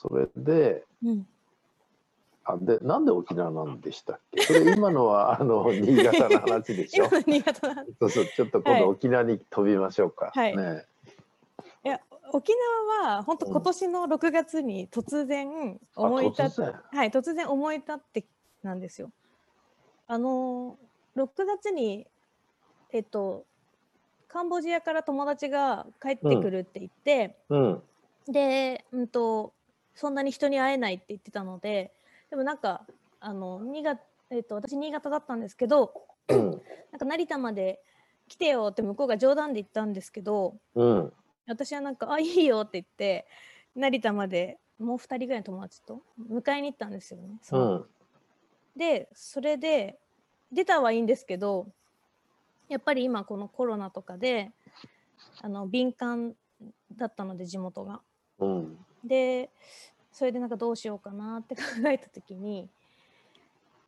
それで、うん。あでなんで沖縄なんでしたっけ？それ今のは あの新潟の話でしょ？新潟なんそうそうちょっと今はい。度沖縄に飛びましょうか、はい。ね。いや沖縄は本当うん今年の6月に突然思い立っ突然？はい突然思い立ってなんですよ。あの6月にえっとカンボジアから友達が帰ってくるって言って、うん。で、うんとそんなに人に会えないって言ってたのででもなんかあの新潟、えっと私新潟だったんですけどうんなんか成田まで来てよって向こうが冗談で言ったんですけどうん私はなんか「あいいよ」って言って成田までもう2人ぐらいの友達と迎えに行ったんですよね。そうのでそれで出たはいいんですけどやっぱり今このコロナとかであの敏感だったので地元が。うんでそれでなんかどうしようかなって考えた時に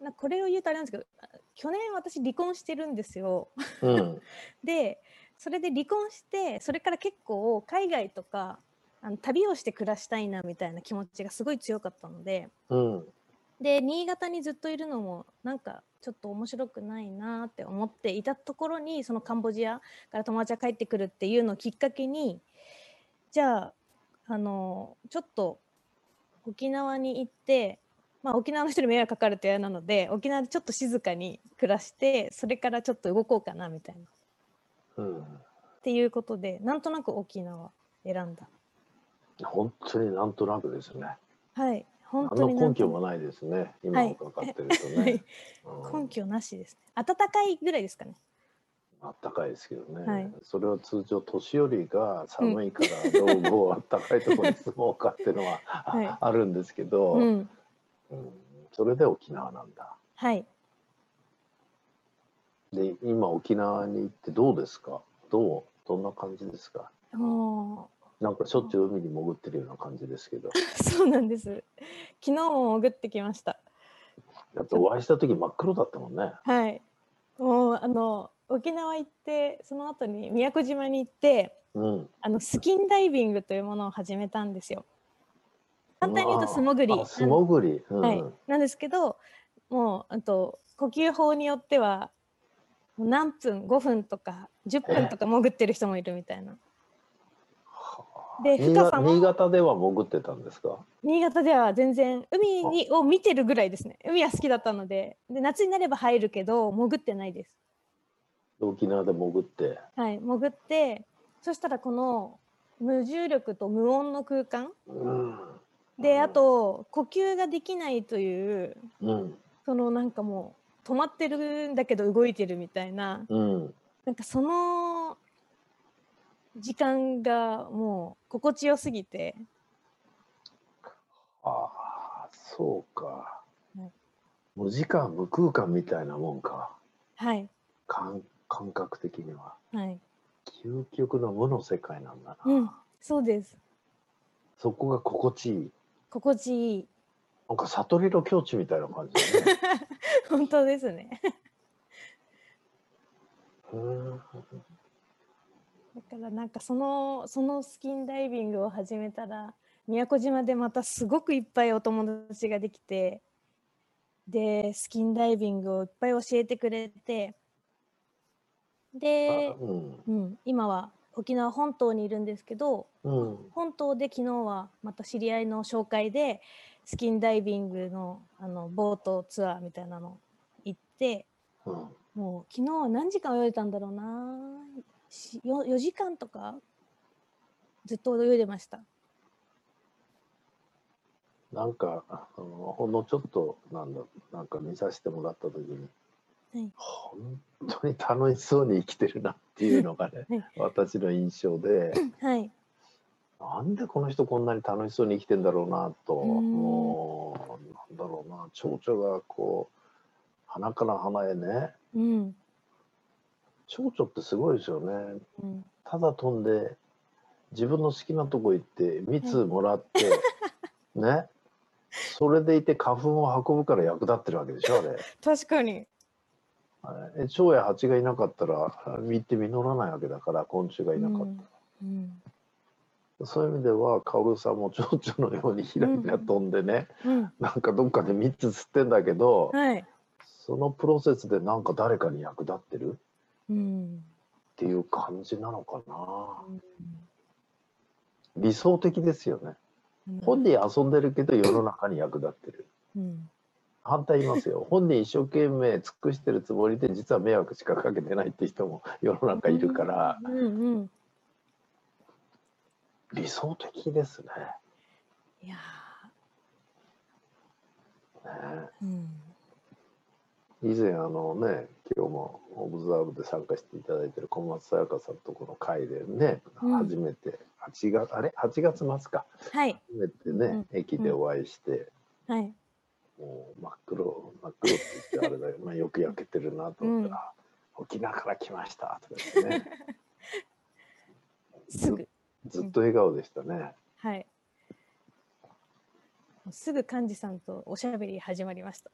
なこれを言うとあれなんですけどあ去年私離婚してるんですよ。うん でそれで離婚してそれから結構海外とかあの旅をして暮らしたいなみたいな気持ちがすごい強かったのでうんで新潟にずっといるのもなんかちょっと面白くないなって思っていたところにそのカンボジアから友達が帰ってくるっていうのをきっかけにじゃああのちょっと沖縄に行って、まあ、沖縄の人に迷惑かかると嫌なので沖縄でちょっと静かに暮らしてそれからちょっと動こうかなみたいな。うんっていうことでなんとなく沖縄選んだ。本当になんとなくですね。はい本当に根拠もないですね今はい。伺ってるとね、うん。根拠なしですね。暖かいぐらいですかねあったかいですけどね、はい。それは通常年寄りが寒いから老後あったかいところに住もうかっていうのは、はい。あるんですけど、うん。うん。それで沖縄なんだ。はい。で今沖縄に行ってどうですか？どう？どんな感じですか？もなんかしょっちゅう海に潜ってるような感じですけど。う そうなんです。昨日も潜ってきました。だってお会いした時真っ黒だったもんね。はい。もうあの沖縄行ってその後に宮古島に行ってうん。あのスキンダイビングというものを始めたんですよ。簡単に言うと素潜り。あ素潜り、うん。はい、なんですけどもうあと呼吸法によってはもう何分5分とか10分とか潜ってる人もいるみたいな。で新深さも。潟新潟では潜ってたんですか？新潟では全然海にを見てるぐらいですね。海は好きだったので。で夏になれば入るけど潜ってないです。沖縄で潜って。はい、潜ってそしたらこの無重力と無音の空間。うん。であと呼吸ができないといううん。そのなんかもう止まってるんだけど動いてるみたいな。うん。なんかその時間がもう心地よすぎて。ああそうか、はい。無時間無空間みたいなもんか。はい。感感覚的には。はい。究極の無の世界なんだな、うん。そうです。そこが心地いい。心地いい。なんか悟りの境地みたいな感じだね。本当ですね。う んだからなんかそのそのスキンダイビングを始めたら宮古島でまたすごくいっぱいお友達ができてでスキンダイビングをいっぱい教えてくれてであ、うん。うん、今は沖縄本島にいるんですけどうん。本島で昨日はまた知り合いの紹介でスキンダイビングのあのボートツアーみたいなの行ってうん。もう昨日は何時間泳いでたんだろうな。し 4, 4時間とかずっと泳いでました。なんかあのほんのちょっとなんだなんか見させてもらった時に、はい。本当に楽しそうに生きてるなっていうのがね、はい。私の印象で。はい。なんでこの人こんなに楽しそうに生きてんだろうなとうん。もうなんだろうな蝶々がこう花から花へね。うん。蝶々ってすごいですよね。うん。ただ飛んで自分の好きなとこ行って蜜もらって、ね。それでいて花粉を運ぶから役立ってるわけでしょあれ。確かに蝶や蜂がいなかったら実って実らないわけだから昆虫がいなかったら、うんうん。そういう意味では薫さんも蝶々のようにひらひら飛んでね、うん、なんかどっかで3つ吸ってんだけど、はい、そのプロセスでなんか誰かに役立ってる？っうん、ていう感じなのかな。理想的ですよね。うん。本人遊んでるけど世の中に役立ってる。うん、反対いますよ。本人一生懸命尽くしてるつもりで実は迷惑しかかけてないって人も世の中いるから。うんうん、理想的ですね。いやね。ー、うん、以前あのね今日もオブザーブで参加していただいてる小松沙耶香さんとこの会でね、うん。初めて8月あれ？8月末か。はい、初めてね、うん。駅でお会いして、はい、もう真っ黒真っ黒って言ってあれだよ、まあ、よく焼けてるなと思ったら「沖縄から来ました」とか言ってね すぐ、ずっと笑顔でしたね。はい。もうすぐ幹事さんとおしゃべり始まりました。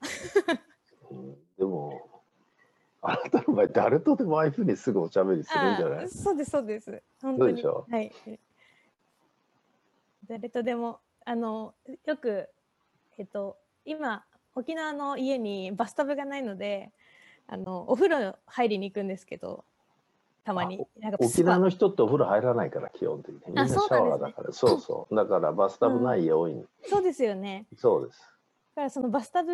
うんでもあなたの場合誰とでもああいうふうにすぐおしゃべりするんじゃない？そうですそうです。本当に。そうでしょ？はい。誰とでもあのよくえっと今沖縄の家にバスタブがないので、あのお風呂入りに行くんですけど、たまに。沖縄のの人ってお風呂入らないから基本的に。みんなシャワーだから。そうそう。だからバスタブない家多いんそうですよね。そうです。だからそのバスタブ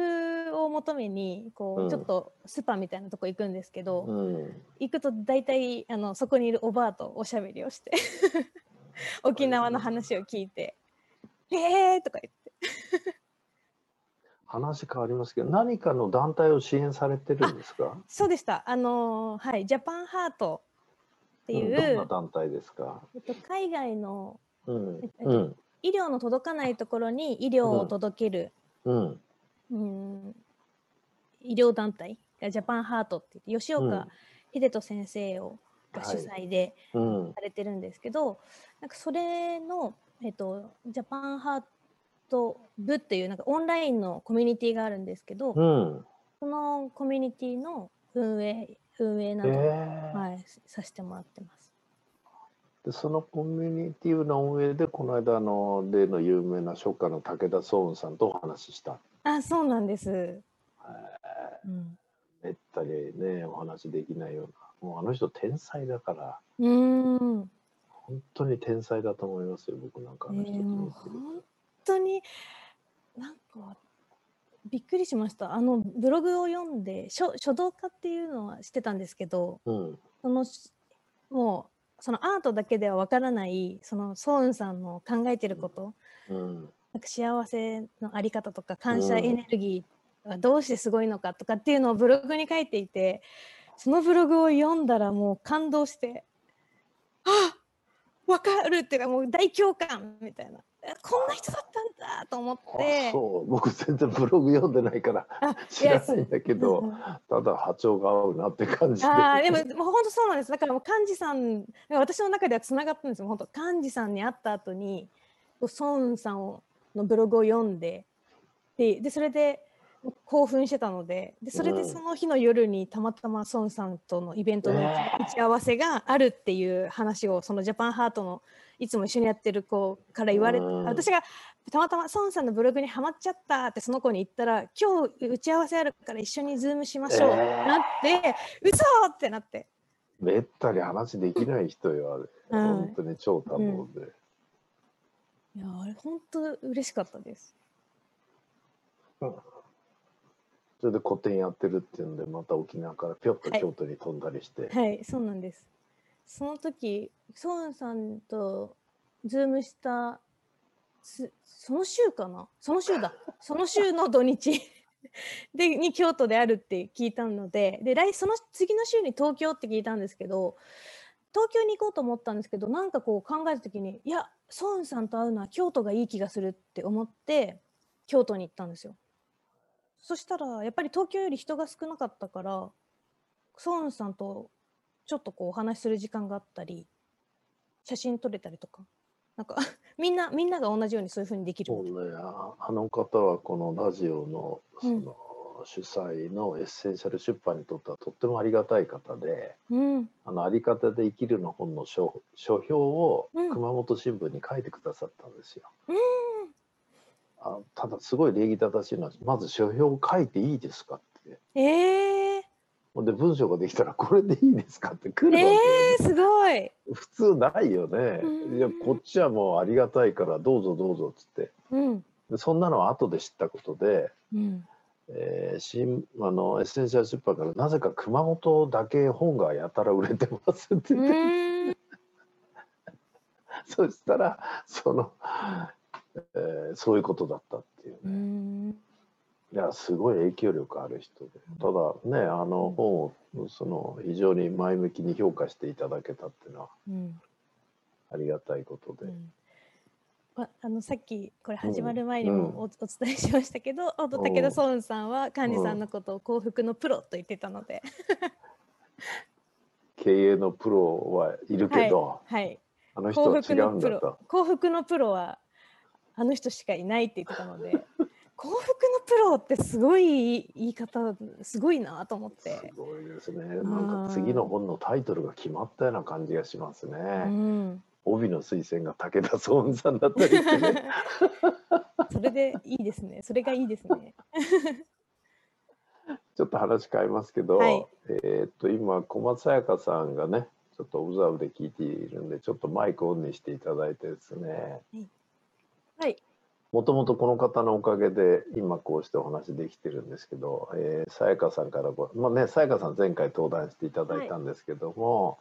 を求めにこう、うん。ちょっとスーパーみたいなとこ行くんですけど、うん。行くと大体あのそこにいるおばあとおしゃべりをして 沖縄の話を聞いて「えー!」とか言って話変わりますけど何かの団体を支援されてるんですか？そうでした。あのーはいジャパンハートっていうんどん団体ですか？えっと、海外のうんえっとうん。医療の届かないところに医療を届ける、うんうん。医療団体がジャパンハートって吉岡秀人先生をが主催で、うん。されてるんですけどなんかそれの、えっと、ジャパンハート部っていうなんかオンラインのコミュニティがあるんですけど、うん。そのコミュニティの運営運営なえど、ー。はい、させてもらってます。でそのコミュニティの運営でこの間あの例の有名な書家の武田壮雲さんとお話しした。あそうなんです。うん。めったにねお話できないようなもうあの人天才だから。うーん。本当に天才だと思いますよ僕なんかあの人ねえもう見てる本当になんかびっくりしました。あのブログを読んで書書道家っていうのは知ってたんですけどうん。そのしもうそのアートだけではわからないそのソウンさんの考えてること、うん。なんか幸せのあり方とか感謝うん。エネルギーはどうしてすごいのかとかっていうのをブログに書いていてそのブログを読んだらもう感動してあわかるっていうかもう大共感みたいな。えこんな人だったんだと思っあてそう。僕全然ブログ読んでないからあ知らないんだけうんどう。んただ波長が合うなって感じで。あーでももう本当そうなんです。だからもう幹事さん私の中ではつながったんですよ。本当幹事さんに会った後にこうソンさんをのブログを読んでででそれで興奮してたので。でそれでうん。その日の夜にたまたまソンさんとのイベントのえ打ち合わせがあるっていう話をそのジャパンハートのいつも一緒にやってる子から言われてうん。私がたまたまソンさんのブログにはまっちゃったってその子に言ったら今日打ち合わせあるから一緒にズームしましょうってえ。ーなって嘘ってなって。めったに話できない人よあれ、うん。本当に超多忙で、いやあれ本当嬉しかったです。それで個展やってるっていうんでまた沖縄からぴょっと京都に飛んだりして、はい、そうなんです。その時、ソウンさんとズームしたすその週かな？その週だ。その週の土日 でに京都であるって聞いたので、で来その次の週に東京って聞いたんですけど、東京に行こうと思ったんですけど、なんかこう考えた時に、いや、ソウンさんと会うのは京都がいい気がするって思って京都に行ったんですよ。そしたらやっぱり東京より人が少なかったからソウンさんとちょっとこうお話しする時間があったり写真撮れたりとかなんか みんなみんなが同じようにそういうふうにできるそうね。ああの方はこのラジオのその、主催のエッセンシャル出版にとってはとってもありがたい方でうん「あのあり方で生きる」の本の書書評をうん。熊本新聞に書いてくださったんですよ。うんあただすごい礼儀正しいのはまず書評を書いていいですかって。えー、ほんで文章ができたらこれでいいですかって来るわけよ、えー、すごい。普通ないよね。うん。いやこっちはもうありがたいからどうぞどうぞっつって。うん。でそんなのは後で知ったことで、うん。えー新あのエッセンシャル出版からなぜか熊本だけ本がやたら売れてますって そしたらその、えーそういうことだったっていううね、ん。いやすごい影響力ある人で。ただねあの本をその非常に前向きに評価していただけたっていうのはうんありがたいことで、うん。ああのさっきこれ始まる前にうん。もお,、お伝えしましたけど、武田壮雲さんは幹事さんのことを幸福のプロと言ってたので、経営のプロはいるけど、はい、あの人幸は違うんだ。幸福のプロはあの人しかいないって言ってたので 幸福のプロってすごい言い方すごいなと思っすて、ごいですね。なんか次の本のタイトルが決まったような感じがしますね。うん、帯の推薦が武田壮雲さんだったりしてね。それでいいですねそれがいいですね。ちょっと話変えますけど、はいえーっと今小松彩香さんがね、ちょっとオブザーブで聞いているんで、ちょっとマイクオンにしていただいてですね。はい。もともとこの方のおかげで今こうしてお話できてるんですけど、えー、さやかさんからご、まあね、さやかさん前回登壇していただいたんですけども、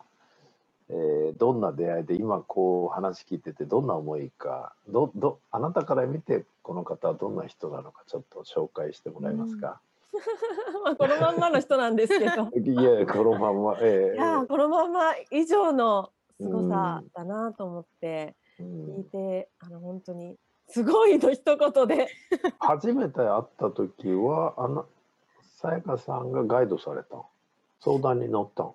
えーどんな出会いで今こう話聞いててどんな思いかどどあなたから見てこの方はどんな人なのかちょっと紹介してもらえますか、まあこのまんまの人なんですけど。いやこのまんま、えいやーこのまんま以上のすごさうんだなと思ってう聞いん、てあの本当にすごいの一言で。初めて会った時はあのさやかさんがガイドされた。ん相談に乗ったん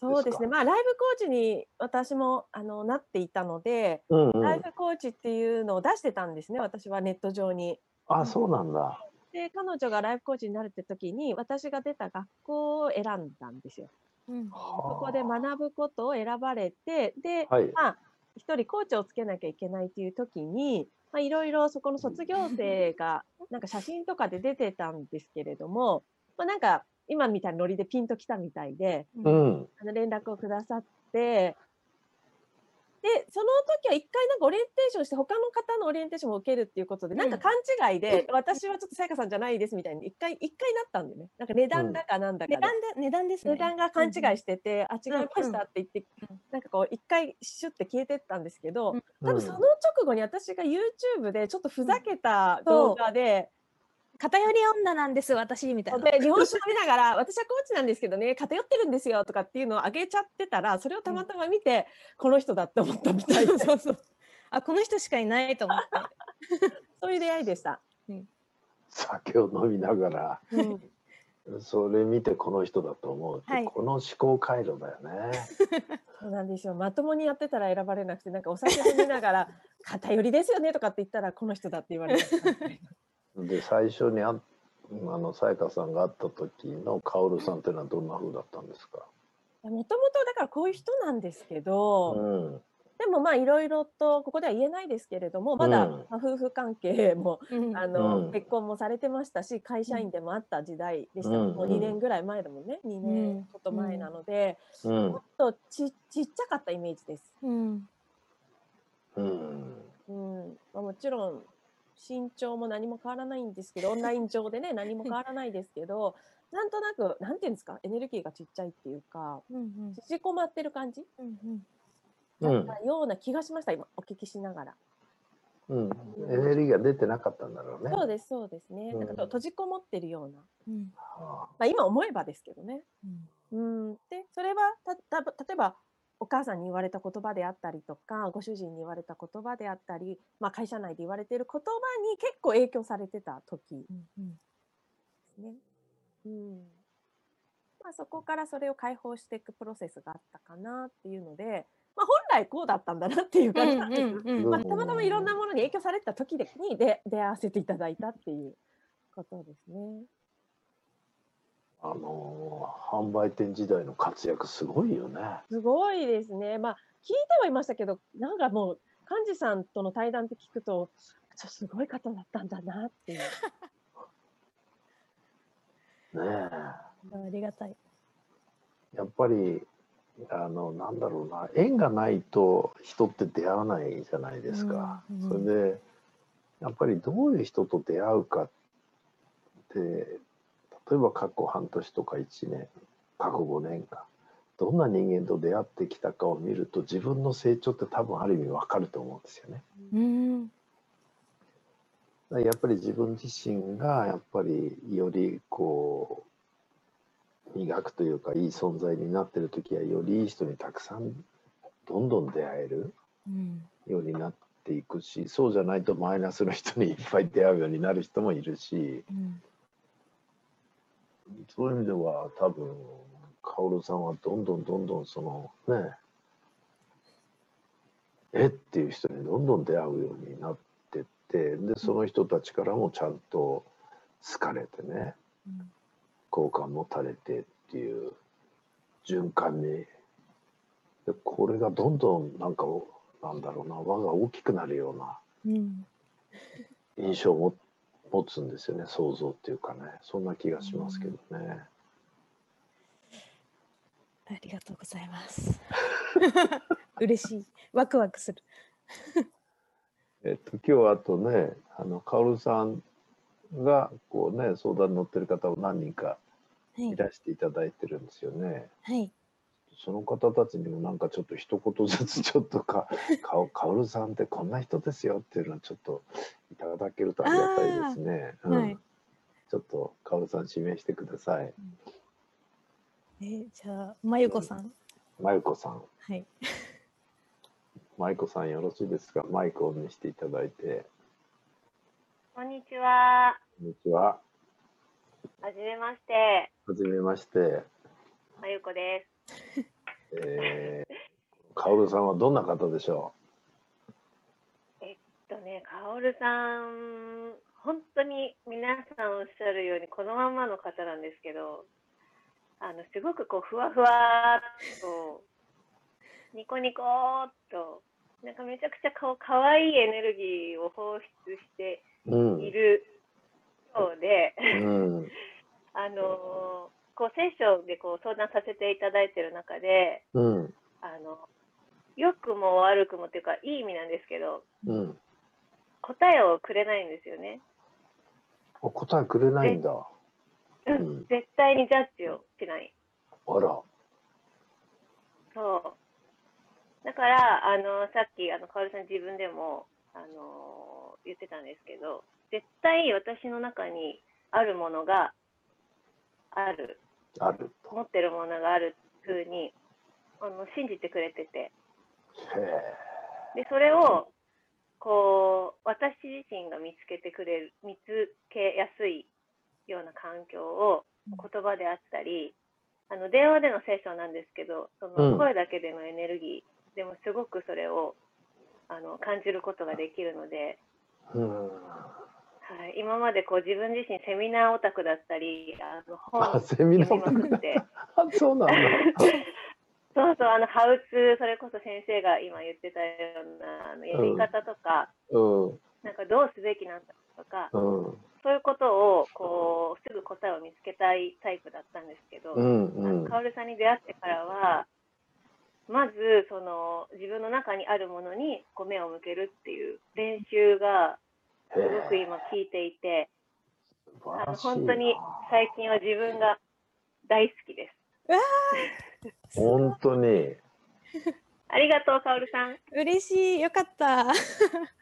そうですね。まあライブコーチに私もあのなっていたので、うんうん。ライブコーチっていうのを出してたんですね私はネット上に。あそうなんだ。で彼女がライフコーチになるって時に私が出た学校を選んだんですよ。うん。そそこで学ぶことを選ばれてで、はい。まあ一人コーチをつけなきゃいけないっていう時にまあいろいろそこの卒業生がなんか写真とかで出てたんですけれども、まあ、なんか今みたいなノリでピンときたみたいでうん。あの連絡をくださってでその時は一回なんかオリエンテーションして他の方のオリエンテーションを受けるっていうことで、なんか勘違いで私はちょっとさやかさんじゃないですみたいに一回一回なったんでね。なんか値段だかなんだかで、値段だ値段ですね。値段が勘違いしてて、あ違いましたって言って、うんなんかこう一回シュッて消えてったんですけど、うん。多分その直後に私が YouTube でちょっとふざけた動画で、偏り女なんです私みたいな。で日本酒飲みながら 私はコーチなんですけどね偏ってるんですよとかっていうのを上げちゃってたらそれをたまたま見て、この人だって思ったみたいでそうそう。あこの人しかいないと思って。そういう出会いでした。酒を飲みながらうん、それ見てこの人だと思うって、はいこの思考回路だよね。そうなんですよまともにやってたら選ばれなくてなんかお酒飲みながら偏りですよねとかって言ったらこの人だって言われたみたいな。で最初にああのさやかさんが会った時のカオルさんっていうのはどんな風だったんですか？もともとだからこういう人なんですけど、うん。でもまあいろいろとここでは言えないですけれどもまだ、夫婦関係もうん。あの、うん。結婚もされてましたし会社員でもあった時代でした、うん。もう2年ぐらい前だもんね。2う年ん。ちょっと前なので、うん。もっとちちっちゃかったイメージです。うん。うん。うん。まあ、もちろん身長も何も変わらないんですけどオンライン上でね何も変わらないですけどなんとなくなんていうんですかエネルギーがちっちゃいっていうかうん縮こまってる感じ？うんうん。だったような気がしました今お聞きしながら。うん。エネルギーが出てなかったんだろうね。そうですそうですね、うん。なんかと閉じこもってるような、うん。はまあ、今思えばですけどね。うん。うん、でそれはたた例えばお母さんに言われた言葉であったりとかご主人に言われた言葉であったり、まあ、会社内で言われている言葉に結構影響されてた時でうんすね。うんまあ、そこからそれを解放していくプロセスがあったかなっていうので、まあ、本来こうだったんだなっていう感じなんですよ。うんうんまあ、たまたまいろんなものに影響された時でに出出会わせていただいたっていうことですね。あの販売店時代の活躍すごいよね。すごいですね。まあ聞いてはいましたけど、なんかもう幹事さんとの対談って聞くと、ちょすごい方だったんだなっていう。ねえ。ありがたい。やっぱりあのなんだろうな縁がないと人って出会わないじゃないですか。うんうん、それでやっぱりどういう人と出会うかって例えば過去半年とか1年過去5年間どんな人間と出会ってきたかを見ると自分の成長って多分ある意味わかると思うんですよね。うん。やっぱり自分自身がやっぱりよりこう磨くというかいい存在になってる時はよりいい人にたくさんどんどん出会えるようになっていくし、うん、そうじゃないとマイナスの人にいっぱい出会うようになる人もいるし、うん、そういう意味では多分薫さんはどんどんどんどんそのねえっていう人にどんどん出会うようになってってでその人たちからもちゃんと好かれてね、うん、好感持たれてっていう循環に。でこれがどんどんなんかなんだろうな輪が大きくなるような印象を持つんですよね想像っていうかねそんな気がしますけどね。ありがとうございます。嬉しい。ワクワクする。えっと今日あとね、あのカオルさんがこうね相談に乗ってる方を何人かいらしていただいてるんですよね。はい。その方たちにもなんかちょっと一言ずつちょっとか かかおるさんってこんな人ですよっていうのはちょっといただけるとありがたいですね。うん、はい、ちょっとかおるさん指名してください。うんえじゃあ、まゆこさん。まゆこさん。はい。まゆこさん、よろしいですか？マイクをオンにしていただいて。こんにちは。こんにちは。はじめまして。はじめまして。まゆこです。えー、さんはどんな方でしょう？えっとね、かおるさん。本当に皆さんおっしゃるようにこのままの方なんですけどあのすごくこうふわふわっとニコニコっとなんかめちゃくちゃかかわいいエネルギーを放出しているようで、うん、あのこう聖書でこう相談させていただいてる中で、うん、あの良くも悪くもっていうかいい意味なんですけど、うん、答えをくれないんですよね。答えくれないんだ。うん、絶対にジャッジをしない。あら。そう。だから、あの、さっき、あの、かおるさん自分でも、あの言ってたんですけど、絶対私の中にあるものがある。ある。持ってるものがあるふうに、あの、信じてくれてて。で、それを、こう、私自身が見つけてくれる、見つけやすいような環境を言葉であったり、あの電話でのセッションなんですけどその声だけでのエネルギーでもすごくそれをあの感じることができるので、はい、今までこう自分自身セミナーオタクだったりあの 本を読みまくってそうなんだ。そうそう。あのハウツーそれこそ先生が今言ってたようなあのやり方とか、うん、なんかどうすべきなんだとか、うん、そういうことをこうすぐ答えを見つけたいタイプだったんですけど、うんうん、カオルさんに出会ってからはまずその自分の中にあるものにこう目を向けるっていう練習がすごく今聞いていてあの本当に最近は自分が大好きです。本当に ありがとう、カオルさん。嬉しい、よかった。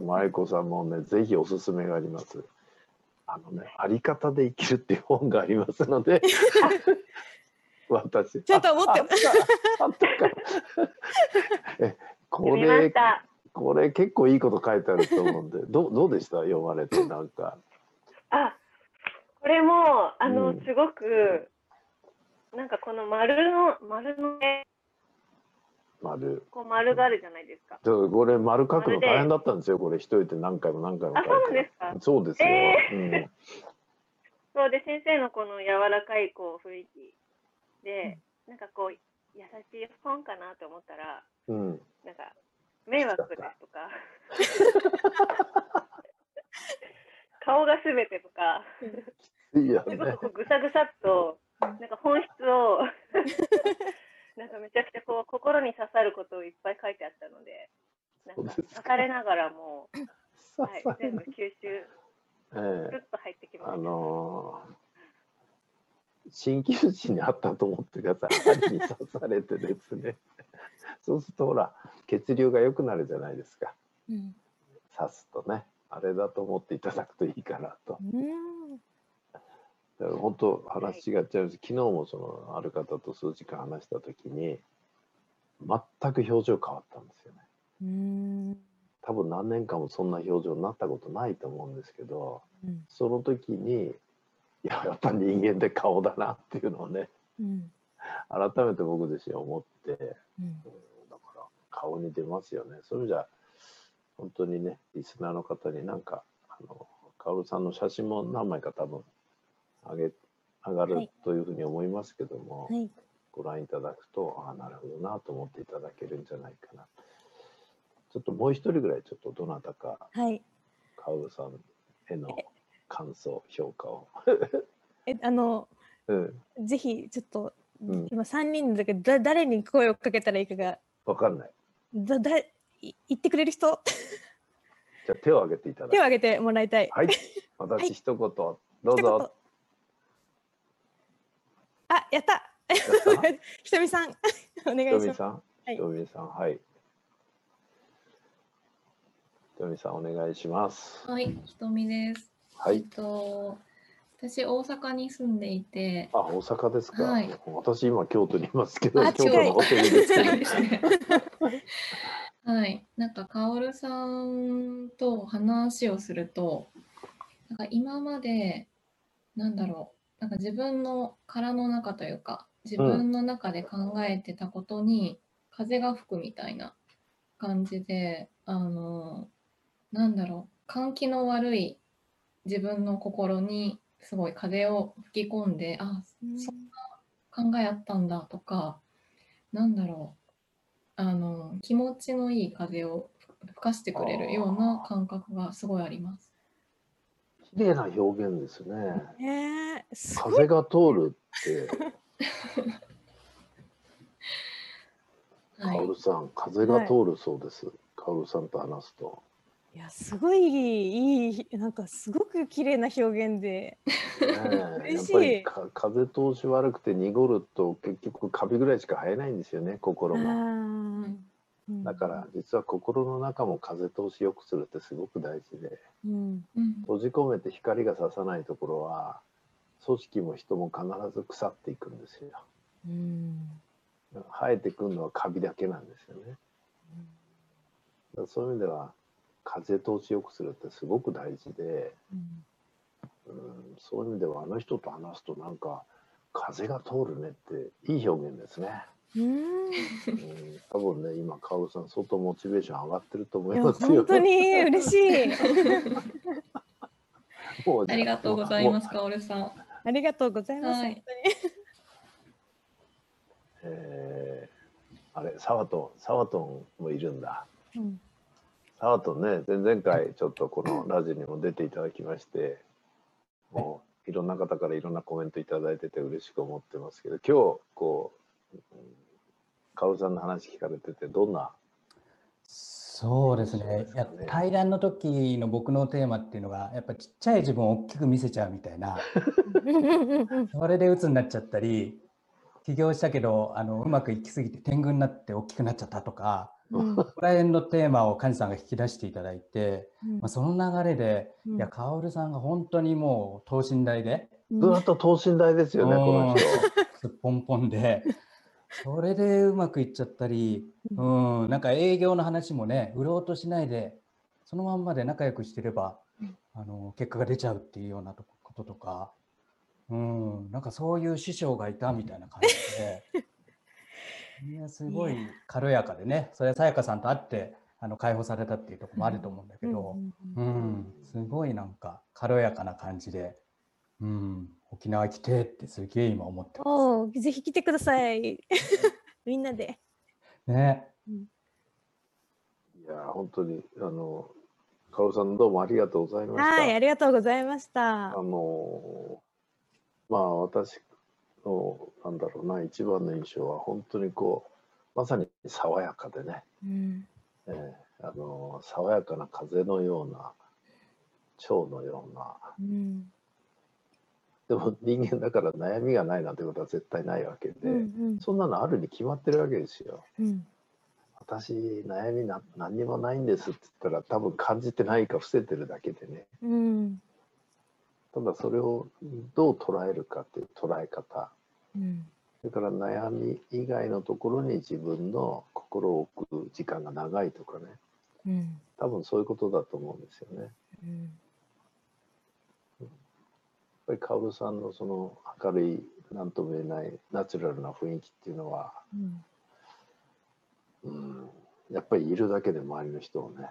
舞子さんもね、ぜひおすすめがあります。あのね、あり方で生きるっていう本がありますので。私。ちょっと思って。あったか。え、これ。これ結構いいこと書いてあると思うんで、どう、どうでした、読まれて、なんか。あ。これも、あの、うん、すごく。なんかこの丸の、丸の絵。丸。こう丸があるじゃないですか。これ丸書くの大変だったんですよ。これ一人で何回も何回もあ、そうですか？そうですよ。えー、うん。そうで先生のこの柔らかいこう雰囲気で、なんかこう優しい本かなと思ったらうん。なんか迷惑ですとか 顔がすべてとかいいよねすごく。こうぐさぐさっとなんか本質を なんかめちゃくちゃこう心に刺さることをいっぱい書いてあったのでなんかれながらも、はい全部吸収ええスッと入ってきまあした。のー鍼灸師にあったと思ってください。針に刺されてですね。そうするとほら血流が良くなるじゃないですか。うん刺すとね。あれだと思っていただくといいかなと。うんだから本当話違っちゃうし、昨日もそのある方と数時間話した時に全く表情変わったんですよね。うん多分何年間もそんな表情になったことないと思うんですけど、うんその時にいややっぱ人間で顔だなっていうのをねうん改めて僕自身思って、うん。うんだから顔に出ますよね。それじゃ本当にねリスナーの方になんかあの薫さんの写真も何枚か多分上げ上がるはい。というふうに思いますけども、はい。ご覧いただくとああなるほどなと思っていただけるんじゃないかな。ちょっともう一人ぐらいちょっとどなたかはい。薫さんへの感想評価を、えあのうん、ぜひちょっと、うん。今3人だけどだ誰に声をかけたらいいかがわかんない。だだい言ってくれる人？じゃあ手を挙げていただ手をいて挙げてもらいたい。はい。私一言。どう一言。ぞあやった。ひとみさん。お願いします。ひとみさん、はい。ひとみさん、はい。ひとみさん、お願いします。はい、ひとみです。えっはい。と、私、大阪に住んでいて、あ、大阪ですか。はい。私今京都にいますけど、あ京都のホテルです。はい、なんか、かおるさんと話をすると、なんか今まで、なんだろう、なんか自分の殻の中というか、自分の中で考えてたことに風が吹くみたいな感じで、あの、なんだろう、換気の悪い自分の心にすごい風を吹き込んで、あ、そ考えあったんだとか、なんだろう、あの気持ちのいい風を吹かしてくれるような感覚がすごいあります。綺麗な表現ですね。ねえす風が通るって、はいカオ、ルさん、風が通るそうです。カオルさんと話すと。いやすごいいいなんかすごく綺麗な表現で。嬉しいっぱりか風通し悪くて濁ると結局カビぐらいしか生えないんですよね、心あが。だから実は心の中も風通し良くするってすごく大事で。うん。うん閉じ込めて光が差さないところは組織も人も必ず腐っていくんですよ。うん。生えてくるのはカビだけなんですよね。そういう意味では風通し良くするってすごく大事で、うん。うん、そういう意味ではあの人と話すとなんか風が通るねっていい表現ですね、うん。うん、多分ね今カオルさん相当モチベーション上がってると思いますよ。本当に嬉しい。ありがとうございます、かおるさん。ありがとうございます。はい。本えーあれサワトンサワトンもいるんだ。うんサワトンね前々回ちょっとこのラジオにも出ていただきましてもういろんな方からいろんなコメントいただいてて嬉しく思ってますけど今日こううんカオルさんの話聞かれててどんなそうですね。すかね？対談の時の僕のテーマっていうのがやっぱちっちゃい自分を大きく見せちゃうみたいな それで鬱になっちゃったり起業したけどあのうまくいきすぎて天狗になって大きくなっちゃったとかうん。ここら辺のテーマを梶さんが引き出していただいて、うん。まあ、その流れで、うん。いや薫さんが本当にもう等身大で。ずっと等身大ですよね、うん。この人。すっぽんぽんで。それでうまくいっちゃったり、うん、なんか営業の話もね売ろうとしないでそのまんまで仲良くしてれば、あの結果が出ちゃうっていうようなとこととか、うん、なんかそういう師匠がいたみたいな感じで いやすごい軽やかでねそれはさやかさんと会ってあの解放されたっていうところもあると思うんだけど、うんうん、すごいなんか軽やかな感じで、うん、沖縄来てってすげえ今思ってまおお、ぜひ来てください。みんなで。す。ね。いや本当にあのカオルさんどうもありがとうございました。はい、ありがとうございましたあ。のまあ私のなんだろうな。一番の印象は本当にこうまさに爽やかでね、うん、えーあの爽やかな風のような蝶のような。うん、でも人間だから悩みがないなんてことは絶対ないわけで、うん、うん、そんなのあるに決まってるわけですよ。うん、私悩みな何にもないんですって言ったら多分感じてないか伏せてるだけでね。うん、ただそれをどう捉えるかっていう捉え方うん、それから悩み以外のところに自分の心を置く時間が長いとかね。うん、多分そういうことだと思うんですよね。やっうん、ぱりカオルさんのその明るい何とも言えないナチュラルな雰囲気っていうのは、うん、うん、やっぱりいるだけで周りの人をね、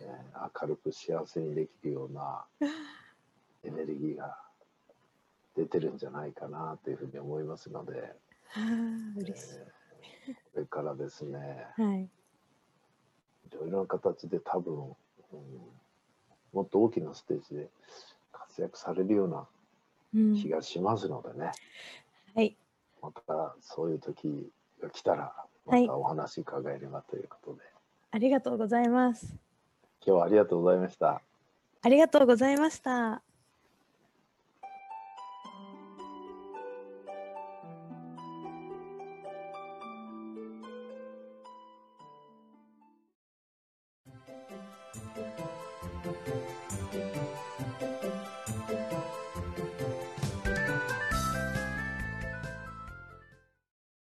えー明るく幸せにできるような エネルギーが出てるんじゃないかなというふうに思いますので、はあ、嬉しえーこれからですねい。はい。いろいろな形で多分、うん、もっと大きなステージで活躍されるようなうん、気がしますのでね、はい、またそういう時が来たらまはいたお話伺えればということで、ありがとうございます。今日はありがとうございました。ありがとうございました。